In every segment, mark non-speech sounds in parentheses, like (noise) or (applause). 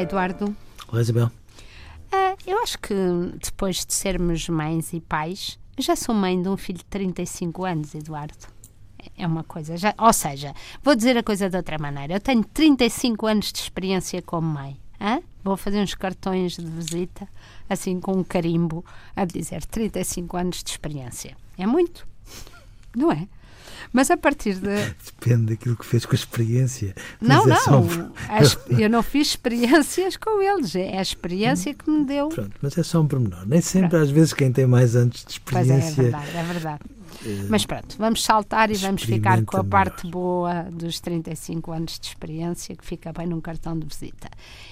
Olá, Eduardo. Olá, Isabel. Uh, eu acho que depois de sermos mães e pais, já sou mãe de um filho de 35 anos, Eduardo. É uma coisa, já, ou seja, vou dizer a coisa de outra maneira. Eu tenho 35 anos de experiência como mãe. Hã? Vou fazer uns cartões de visita, assim com um carimbo, a dizer 35 anos de experiência. É muito, não é? Mas a partir de. (laughs) Depende daquilo que fez com a experiência. Não, é não. Um... Eu não fiz experiências com eles. É a experiência que me deu. Pronto, mas é só um pormenor. Nem sempre, pronto. às vezes, quem tem mais anos de experiência. Pois é, é verdade, é verdade. Uh, mas pronto, vamos saltar e vamos ficar com a parte boa dos 35 anos de experiência, que fica bem num cartão de visita.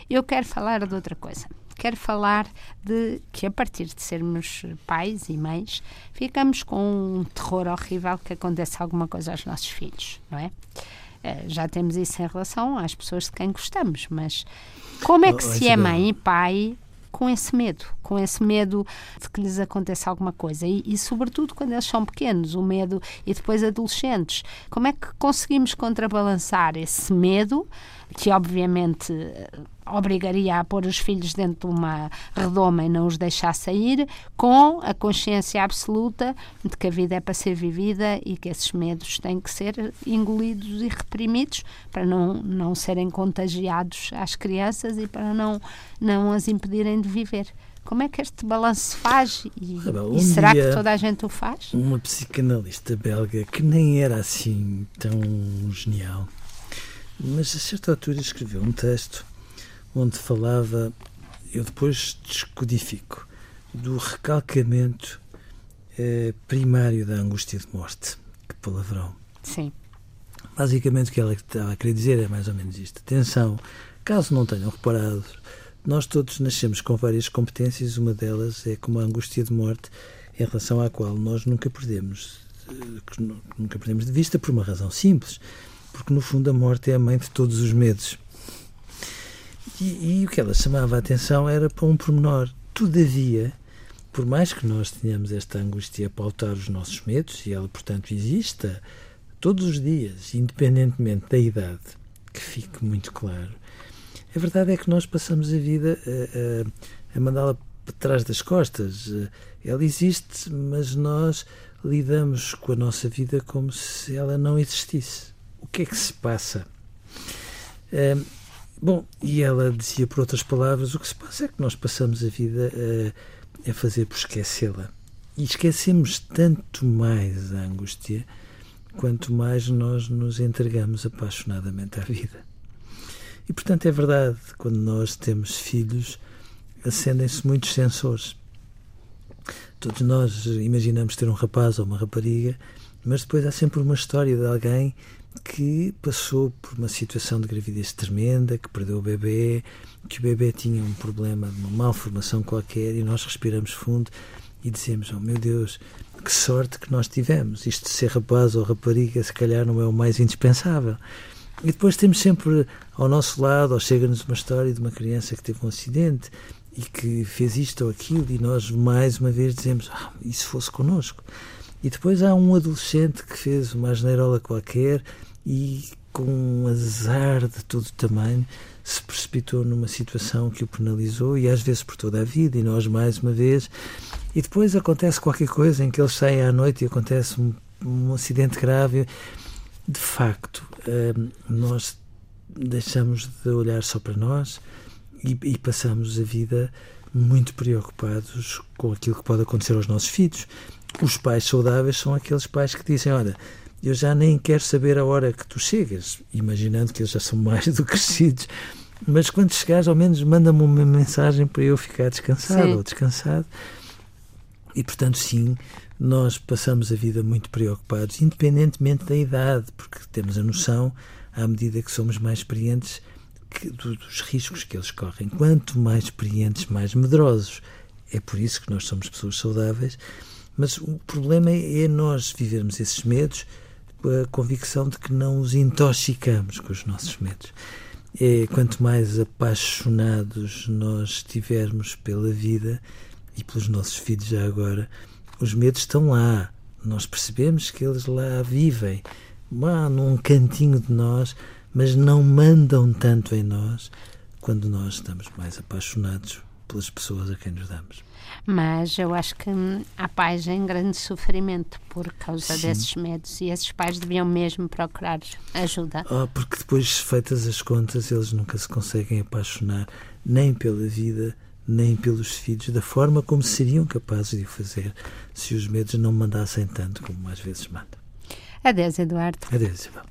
Eu quero falar de outra coisa quero falar de que a partir de sermos pais e mães, ficamos com um terror horrível que aconteça alguma coisa aos nossos filhos, não é? Eh, já temos isso em relação às pessoas de quem gostamos, mas como é que oh, se é mãe e pai com esse medo, com esse medo de que lhes aconteça alguma coisa e, e, sobretudo quando eles são pequenos, o medo e depois adolescentes. Como é que conseguimos contrabalançar esse medo, que obviamente obrigaria a pôr os filhos dentro de uma redoma e não os deixar sair, com a consciência absoluta de que a vida é para ser vivida e que esses medos têm que ser engolidos e reprimidos para não, não serem contagiados às crianças e para não, não as impedirem de viver. Como é que este balanço se faz? E, ah, um e será que toda a gente o faz? Uma psicanalista belga que nem era assim tão genial, mas a certa altura escreveu um texto onde falava, eu depois descodifico, do recalcamento eh, primário da angústia de morte. Que palavrão. Sim. Basicamente o que ela estava a querer dizer é mais ou menos isto. Atenção, caso não tenham reparado, nós todos nascemos com várias competências, uma delas é como a angústia de morte, em relação à qual nós nunca perdemos, eh, nunca perdemos de vista por uma razão simples, porque no fundo a morte é a mãe de todos os medos. E, e, o que ela chamava a atenção era para um pormenor. Todavia, por mais que nós tenhamos esta angústia a pautar os nossos medos, e ela, portanto, exista todos os dias, independentemente da idade, que fique muito claro, a verdade é que nós passamos a vida a, a, a mandá-la para trás das costas. Ela existe, mas nós lidamos com a nossa vida como se ela não existisse. O que é que se passa? Bom, e ela dizia, por outras palavras, o que se passa é que nós passamos a vida a, a fazer por esquecê-la. E esquecemos tanto mais a angústia quanto mais nós nos entregamos apaixonadamente à vida. E, portanto, é verdade, quando nós temos filhos, acendem-se muitos sensores. Todos nós imaginamos ter um rapaz ou uma rapariga, mas depois há sempre uma história de alguém que passou por uma situação de gravidez tremenda, que perdeu o bebê, que o bebê tinha um problema de uma malformação qualquer e nós respiramos fundo e dizemos: Oh meu Deus, que sorte que nós tivemos! Isto de ser rapaz ou rapariga, se calhar não é o mais indispensável. E depois temos sempre ao nosso lado, ou chega-nos uma história de uma criança que teve um acidente e que fez isto ou aquilo, e nós mais uma vez dizemos: Ah, e se fosse connosco? E depois há um adolescente que fez uma asneirola qualquer e com um azar de todo tamanho se precipitou numa situação que o penalizou e às vezes por toda a vida e nós mais uma vez. E depois acontece qualquer coisa em que eles saem à noite e acontece um, um acidente grave. De facto hum, nós deixamos de olhar só para nós e, e passamos a vida muito preocupados com aquilo que pode acontecer aos nossos filhos os pais saudáveis são aqueles pais que dizem olha eu já nem quero saber a hora que tu chegas, imaginando que eles já são mais (laughs) do que crescidos. Mas quando chegares, ao menos manda-me uma mensagem para eu ficar descansado sim. ou descansado. E portanto, sim, nós passamos a vida muito preocupados, independentemente da idade, porque temos a noção, à medida que somos mais experientes, que, do, dos riscos que eles correm. Quanto mais experientes, mais medrosos. É por isso que nós somos pessoas saudáveis. Mas o problema é, nós vivermos esses medos a convicção de que não os intoxicamos com os nossos medos. É, quanto mais apaixonados nós estivermos pela vida e pelos nossos filhos já agora, os medos estão lá. Nós percebemos que eles lá vivem, lá num cantinho de nós, mas não mandam tanto em nós quando nós estamos mais apaixonados pelas pessoas a quem nos damos. Mas eu acho que hum, há pais em grande sofrimento por causa Sim. desses medos e esses pais deviam mesmo procurar ajuda. Oh, porque depois, feitas as contas, eles nunca se conseguem apaixonar nem pela vida, nem pelos filhos, da forma como seriam capazes de o fazer se os medos não mandassem tanto como às vezes mandam. Adeus, Eduardo. Adeus, Isabel.